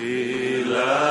Sila.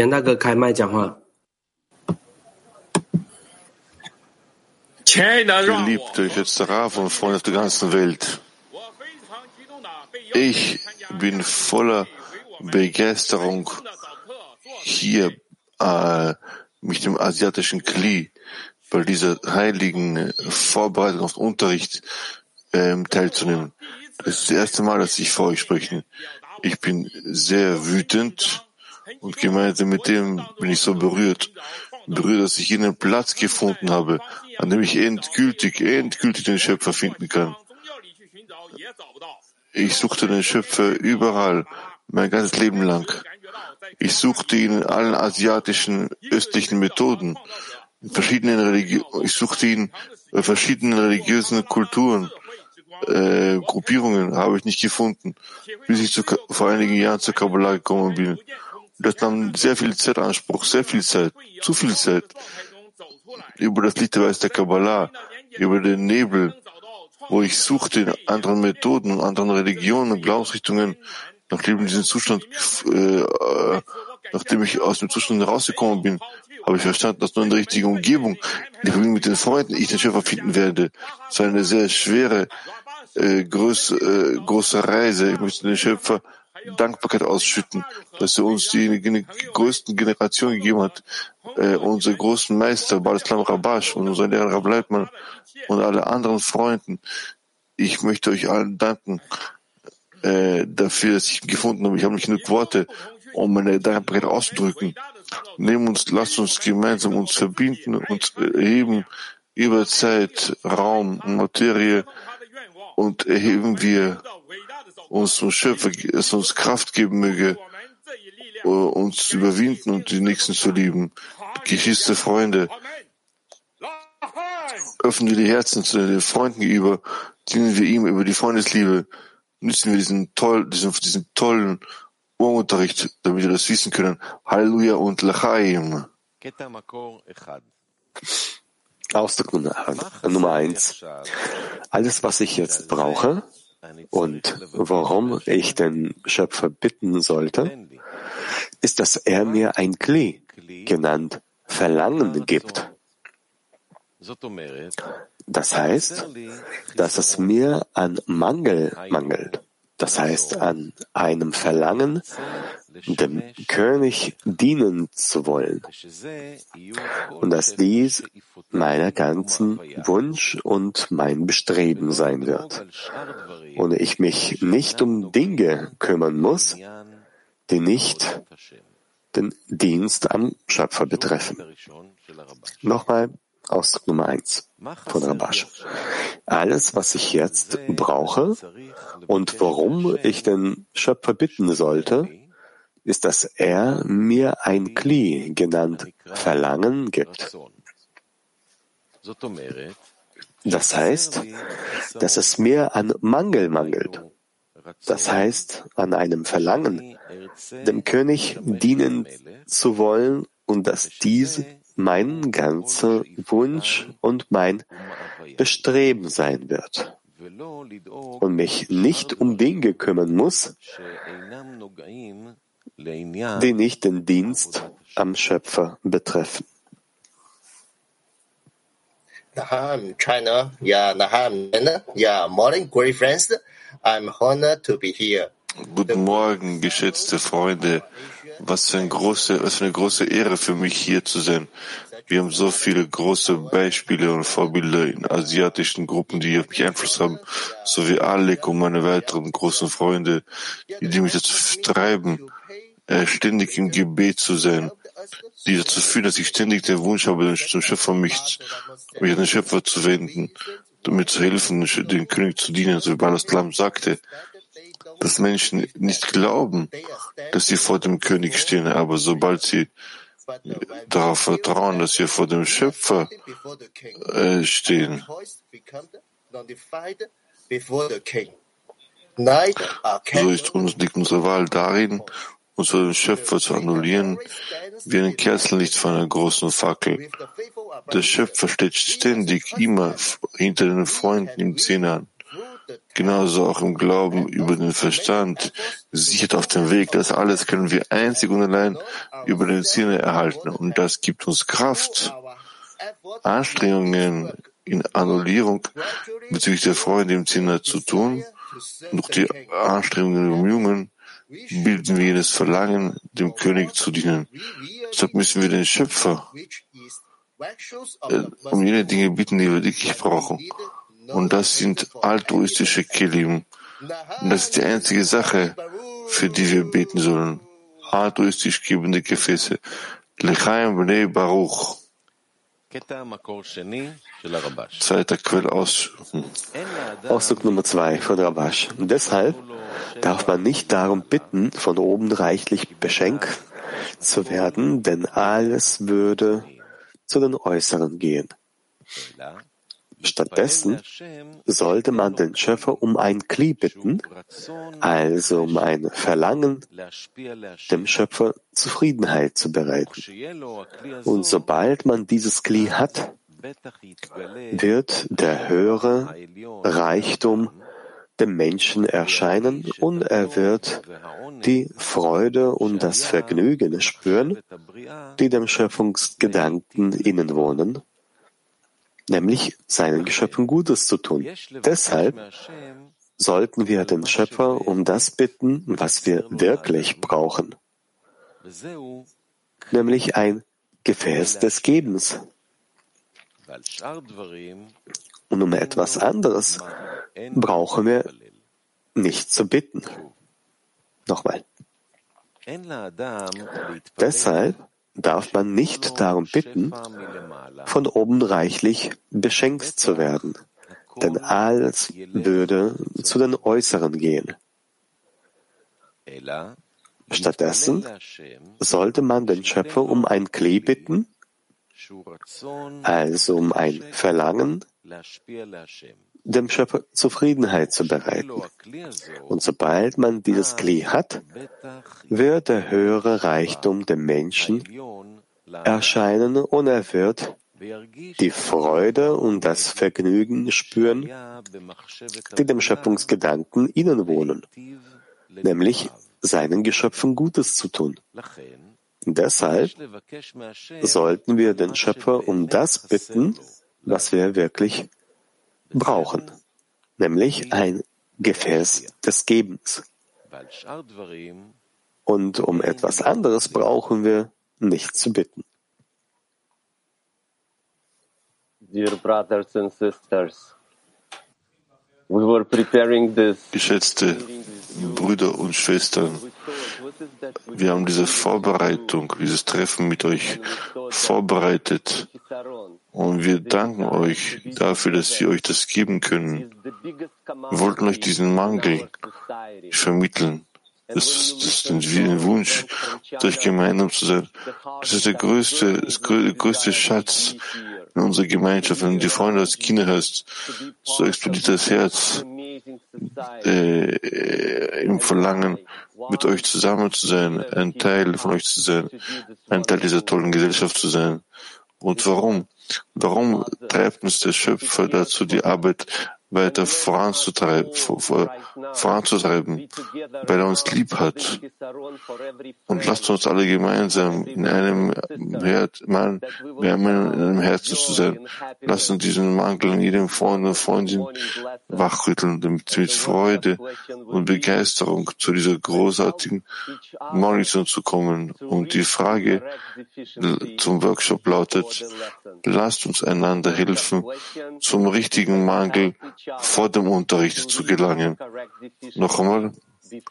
杨大哥开麦讲话。 Geliebte, geschätzter Rav und Freunde auf der ganzen Welt. Ich bin voller Begeisterung, hier äh, mit dem asiatischen Kli bei dieser heiligen Vorbereitung auf den Unterricht ähm, teilzunehmen. Das ist das erste Mal, dass ich vor euch spreche. Ich bin sehr wütend und gemeinsam mit dem bin ich so berührt, berührt, dass ich einen Platz gefunden habe, an dem ich endgültig, endgültig den Schöpfer finden kann. Ich suchte den Schöpfer überall, mein ganzes Leben lang. Ich suchte ihn in allen asiatischen, östlichen Methoden, in verschiedenen Religi ich suchte ihn in verschiedenen religiösen Kulturen, äh, Gruppierungen habe ich nicht gefunden, bis ich zu, vor einigen Jahren zur Kabbalah gekommen bin. Das nahm sehr viel Zeit Anspruch, sehr viel Zeit, zu viel Zeit. Über das Licht der Weiß der Kabbalah, über den Nebel, wo ich suchte in anderen Methoden und anderen Religionen und Glaubensrichtungen, nachdem diesen Zustand, äh, nachdem ich aus dem Zustand herausgekommen bin, habe ich verstanden, dass nur in der richtigen Umgebung, in der Verbindung mit den Freunden, ich den Schöpfer finden werde. Es war eine sehr schwere, äh, groß, äh, große Reise. Ich möchte den Schöpfer Dankbarkeit ausschütten, dass er uns die, die größten Generationen gegeben hat, äh, unsere großen Meister, Baal-Islam Rabash und unser Lehrer Rab Leitmann und alle anderen Freunden. Ich möchte euch allen danken äh, dafür, dass ich ihn gefunden habe. Ich habe nicht genug Worte, um meine Dankbarkeit auszudrücken. Nehmen uns, lasst uns gemeinsam uns verbinden und erheben über Zeit, Raum, Materie und erheben wir uns zum Schöpfer, es uns Kraft geben möge, uns zu überwinden und die Nächsten zu lieben. Geschwister, Freunde, öffnen wir die Herzen zu den Freunden gegenüber, dienen wir ihm über die Freundesliebe, nützen wir diesen, toll, diesen, diesen tollen Urunterricht, damit wir das wissen können. Halleluja und Lachaim. Ausdruck Nummer eins. Alles, was ich jetzt brauche und warum ich den Schöpfer bitten sollte, ist, dass er mir ein Kli, genannt Verlangen, gibt. Das heißt, dass es mir an Mangel mangelt. Das heißt an einem Verlangen, dem König dienen zu wollen, und dass dies meiner ganzen Wunsch und mein Bestreben sein wird, und ich mich nicht um Dinge kümmern muss, die nicht den Dienst am Schöpfer betreffen. Nochmal Ausdruck Nummer eins von Rabash. Alles, was ich jetzt brauche und worum ich den Schöpfer bitten sollte, ist, dass er mir ein Kli, genannt Verlangen, gibt. Das heißt, dass es mir an Mangel mangelt. Das heißt, an einem Verlangen, dem König dienen zu wollen und dass dies mein ganzer Wunsch und mein Bestreben sein wird und mich nicht um Dinge kümmern muss, die nicht den Dienst am Schöpfer betreffen. Naham, China. Yeah, Naham, yeah, morning, great friends. I'm honored to be here. Guten Morgen, geschätzte Freunde. Was für, ein große, was für eine große Ehre für mich hier zu sein. Wir haben so viele große Beispiele und Vorbilder in asiatischen Gruppen, die auf mich Einfluss haben, sowie Alec und meine weiteren großen Freunde, die mich dazu treiben, äh, ständig im Gebet zu sein, die dazu führen, dass ich ständig den Wunsch habe, zum Schöpfer mich, mich an den Schöpfer zu wenden, damit zu helfen, den König zu dienen, so wie Balaslam sagte dass Menschen nicht glauben, dass sie vor dem König stehen, aber sobald sie darauf vertrauen, dass sie vor dem Schöpfer äh, stehen, so ist uns, liegt unsere Wahl darin, uns vor dem Schöpfer zu annullieren, wie ein Kerzenlicht von einer großen Fackel. Der Schöpfer steht ständig immer hinter den Freunden im Zehner an genauso auch im Glauben über den Verstand, sichert auf dem Weg. Das alles können wir einzig und allein über den Sinne erhalten. Und das gibt uns Kraft, Anstrengungen in Annullierung bezüglich der Freunde im Sinne zu tun. Durch die Anstrengungen und Bemühungen bilden wir jenes Verlangen, dem König zu dienen. Deshalb müssen wir den Schöpfer äh, um jene Dinge bitten, die wir wirklich brauchen. Und das sind altruistische Kelim. Und das ist die einzige Sache, für die wir beten sollen. Altruistisch gebende Gefäße. Lechaim bnei Baruch. Zweiter Quellaus. Ausdruck Nummer zwei von Rabash. Und deshalb darf man nicht darum bitten, von oben reichlich beschenkt zu werden, denn alles würde zu den Äußeren gehen. Stattdessen sollte man den Schöpfer um ein Kli bitten, also um ein Verlangen, dem Schöpfer Zufriedenheit zu bereiten. Und sobald man dieses Kli hat, wird der höhere Reichtum dem Menschen erscheinen und er wird die Freude und das Vergnügen spüren, die dem Schöpfungsgedanken innen wohnen nämlich seinen Geschöpfen Gutes zu tun. Deshalb sollten wir den Schöpfer um das bitten, was wir wirklich brauchen, nämlich ein Gefäß des Gebens. Und um etwas anderes brauchen wir nicht zu bitten. Nochmal. Deshalb darf man nicht darum bitten, von oben reichlich beschenkt zu werden, denn alles würde zu den Äußeren gehen. Stattdessen sollte man den Schöpfer um ein Klee bitten, also um ein Verlangen, dem Schöpfer Zufriedenheit zu bereiten. Und sobald man dieses Kli hat, wird der höhere Reichtum dem Menschen erscheinen und er wird die Freude und das Vergnügen spüren, die dem Schöpfungsgedanken innen wohnen, nämlich seinen Geschöpfen Gutes zu tun. Deshalb sollten wir den Schöpfer um das bitten, was wir wirklich brauchen, nämlich ein Gefäß des Gebens. Und um etwas anderes brauchen wir nicht zu bitten. Dear brothers and sisters, we were preparing this. Geschätzte Brüder und Schwestern, wir haben diese Vorbereitung, dieses Treffen mit euch vorbereitet und wir danken euch dafür, dass wir euch das geben können. Wir wollten euch diesen Mangel vermitteln. Das, ist ein Wunsch, durch gemeinsam zu sein. Das ist der größte, das größte Schatz in unserer Gemeinschaft. Wenn du die Freunde als Kinder hast, so explodiert das Herz äh, im Verlangen, mit euch zusammen zu sein, ein Teil von euch zu sein, ein Teil dieser tollen Gesellschaft zu sein. Und warum? Warum treibt uns der Schöpfer dazu, die Arbeit weiter voranzutreiben, voranzutreiben, weil er uns lieb hat. Und lasst uns alle gemeinsam in einem, Herz, in einem Herzen zu sein. Lasst uns diesen Mangel in jedem Freund und Freundin wachrütteln, damit mit Freude und Begeisterung zu dieser großartigen Monition zu kommen. Und die Frage zum Workshop lautet, lasst uns einander helfen, zum richtigen Mangel vor dem Unterricht zu gelangen. Noch einmal,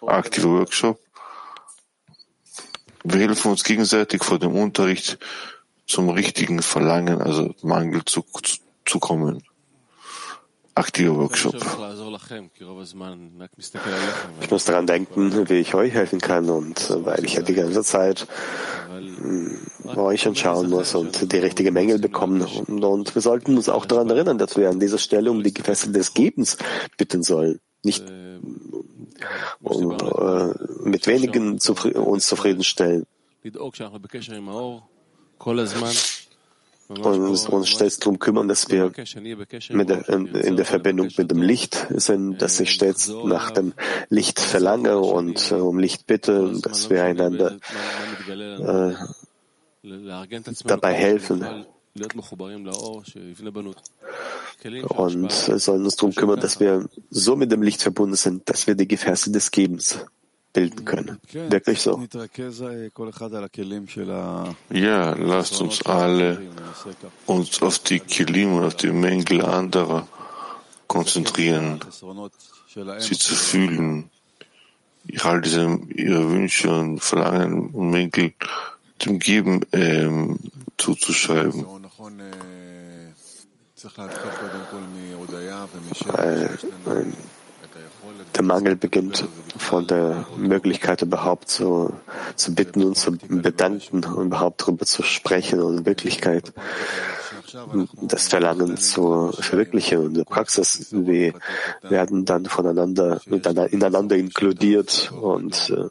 aktiver Workshop. Wir helfen uns gegenseitig vor dem Unterricht zum richtigen Verlangen, also Mangel zu, zu kommen. Aktiver Workshop. Ich muss daran denken, wie ich euch helfen kann und weil ich ja die ganze Zeit euch anschauen muss und die richtige Menge bekommen. Und, und, wir sollten uns auch daran erinnern, dass wir an dieser Stelle um die Gefäße des Gebens bitten sollen. Nicht um, äh, mit wenigen zufri uns zufriedenstellen. Und uns stets darum kümmern, dass wir der, in der Verbindung mit dem Licht sind, dass ich stets nach dem Licht verlange und äh, um Licht bitte, dass wir einander äh, dabei helfen. Und sollen uns darum kümmern, dass wir so mit dem Licht verbunden sind, dass wir die Gefäße des Gebens bilden können. Wirklich so. Ja, lasst uns alle uns auf die Kilim und auf die Mängel anderer konzentrieren, sie zu fühlen, all diese ihre Wünsche und Verlangen und Mängel dem Geben ähm, zuzuschreiben. Weil, der Mangel beginnt von der Möglichkeit überhaupt zu, zu bitten und zu bedanken und überhaupt darüber zu sprechen und in Wirklichkeit das Verlangen zu verwirklichen. Und in der Praxis, wir werden dann voneinander, ineinander inkludiert und äh,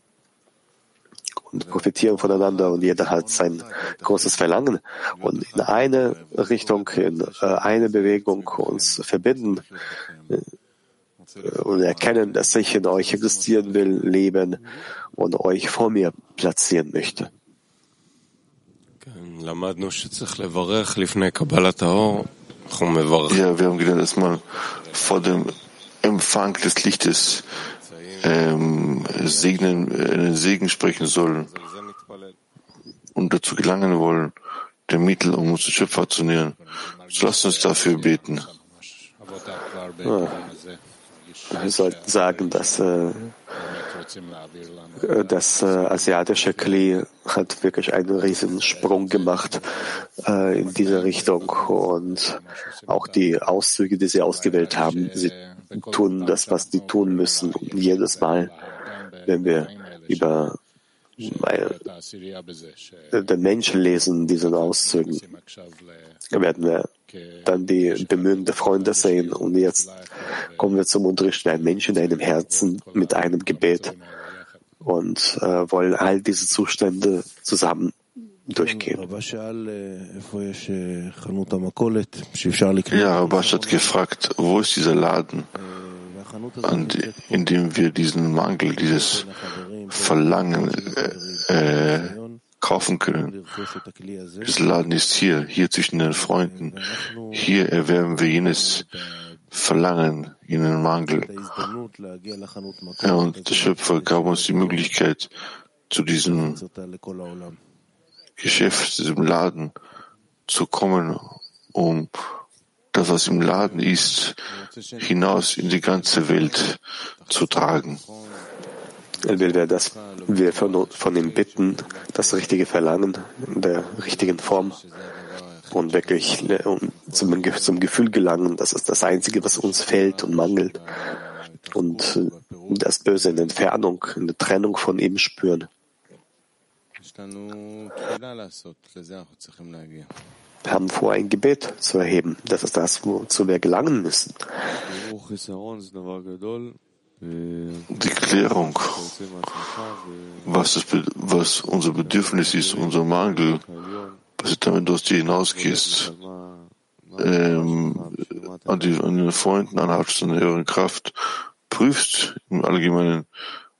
und profitieren voneinander und jeder hat sein großes Verlangen und in eine Richtung, in äh, eine Bewegung uns verbinden und erkennen, dass ich in euch existieren will, leben und euch vor mir platzieren möchte. Ja, wir haben gelernt, dass man vor dem Empfang des Lichtes ähm, segnen, einen Segen sprechen soll und dazu gelangen wollen, der Mittel, um uns zu Schöpfer zu nähern. So lasst uns dafür beten. Ja. Sollten sagen, dass äh, das äh, asiatische Kli hat wirklich einen riesigen Sprung gemacht äh, in diese Richtung und auch die Auszüge, die sie ausgewählt haben, sie tun das, was sie tun müssen. Und jedes Mal, wenn wir über den Menschen lesen, diesen Auszügen, werden wir dann die Bemühungen der Freunde sehen. Und jetzt kommen wir zum Unterricht ein Mensch in einem Herzen mit einem Gebet und äh, wollen all diese Zustände zusammen durchgehen. Ja, Rabash hat gefragt, wo ist dieser Laden, in dem wir diesen Mangel, dieses Verlangen äh, kaufen können. Dieser Laden ist hier, hier zwischen den Freunden. Hier erwerben wir jenes Verlangen, jenen Mangel. Ja, und der Schöpfer gab uns die Möglichkeit, zu diesem Geschäft, zu diesem Laden zu kommen, um das, was im Laden ist, hinaus in die ganze Welt zu tragen. Er will, dass wir von, von ihm bitten, das richtige Verlangen in der richtigen Form und wirklich zum, zum Gefühl gelangen, das ist das Einzige, was uns fehlt und mangelt und äh, das Böse in Entfernung, in der Trennung von ihm spüren. Wir haben vor, ein Gebet zu erheben. Das ist das, wozu wir gelangen müssen. Die Klärung, was, das, was unser Bedürfnis ist, unser Mangel, was damit aus dir hinausgehst, ähm, an, die, an den Freunden anhaltst, an höheren Kraft, prüfst im Allgemeinen,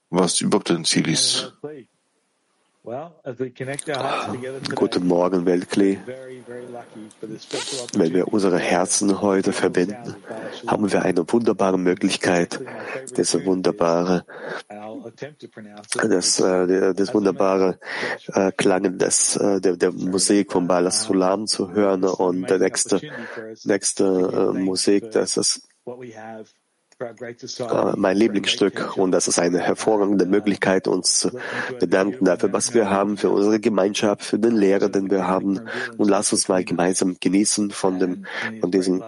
was überhaupt dein Ziel ist. Guten Morgen, Weltklee. Wenn wir unsere Herzen heute verbinden, haben wir eine wunderbare Möglichkeit, das wunderbare, das, äh, das wunderbare äh, Klang des, äh, der, der Musik von Balas Sulam zu hören und der nächste, nächste Musik, das ist mein Lieblingsstück und das ist eine hervorragende Möglichkeit, uns zu bedanken dafür, was wir haben, für unsere Gemeinschaft, für den Lehrer, den wir haben. Und lass uns mal gemeinsam genießen von dem, von diesem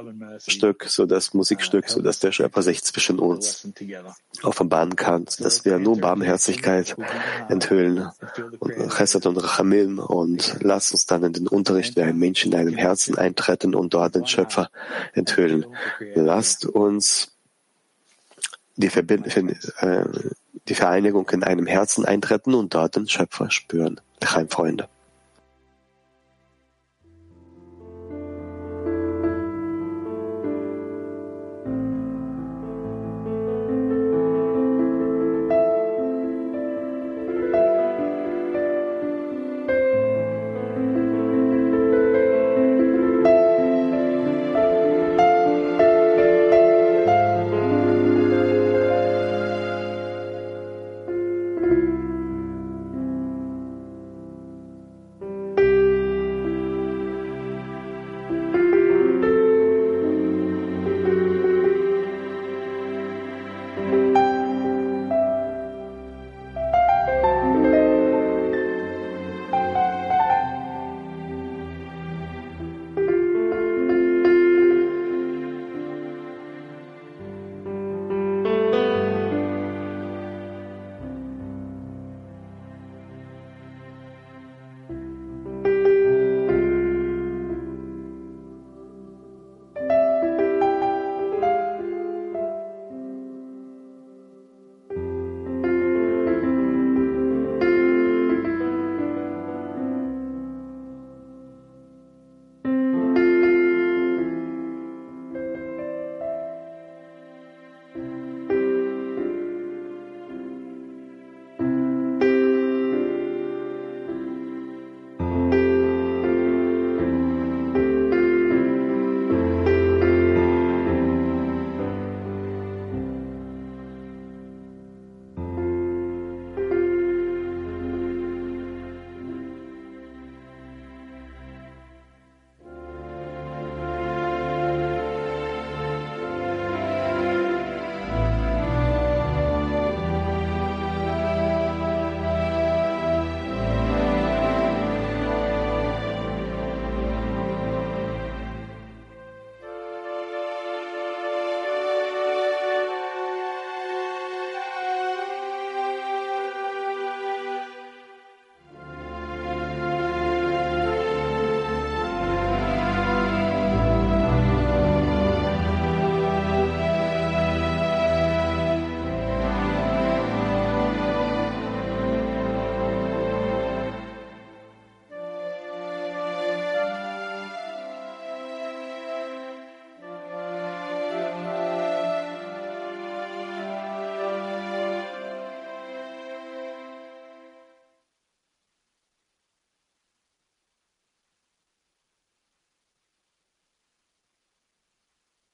Stück, so das Musikstück, so dass der Schöpfer sich zwischen uns offenbaren kann, dass wir nur Barmherzigkeit enthüllen und Chesed und Rachamim. Und lass uns dann in den Unterricht wie ein Mensch in deinem Herzen eintreten und dort den Schöpfer enthüllen. Lasst uns die, äh, die Vereinigung in einem Herzen eintreten und dort den Schöpfer spüren. Freunde.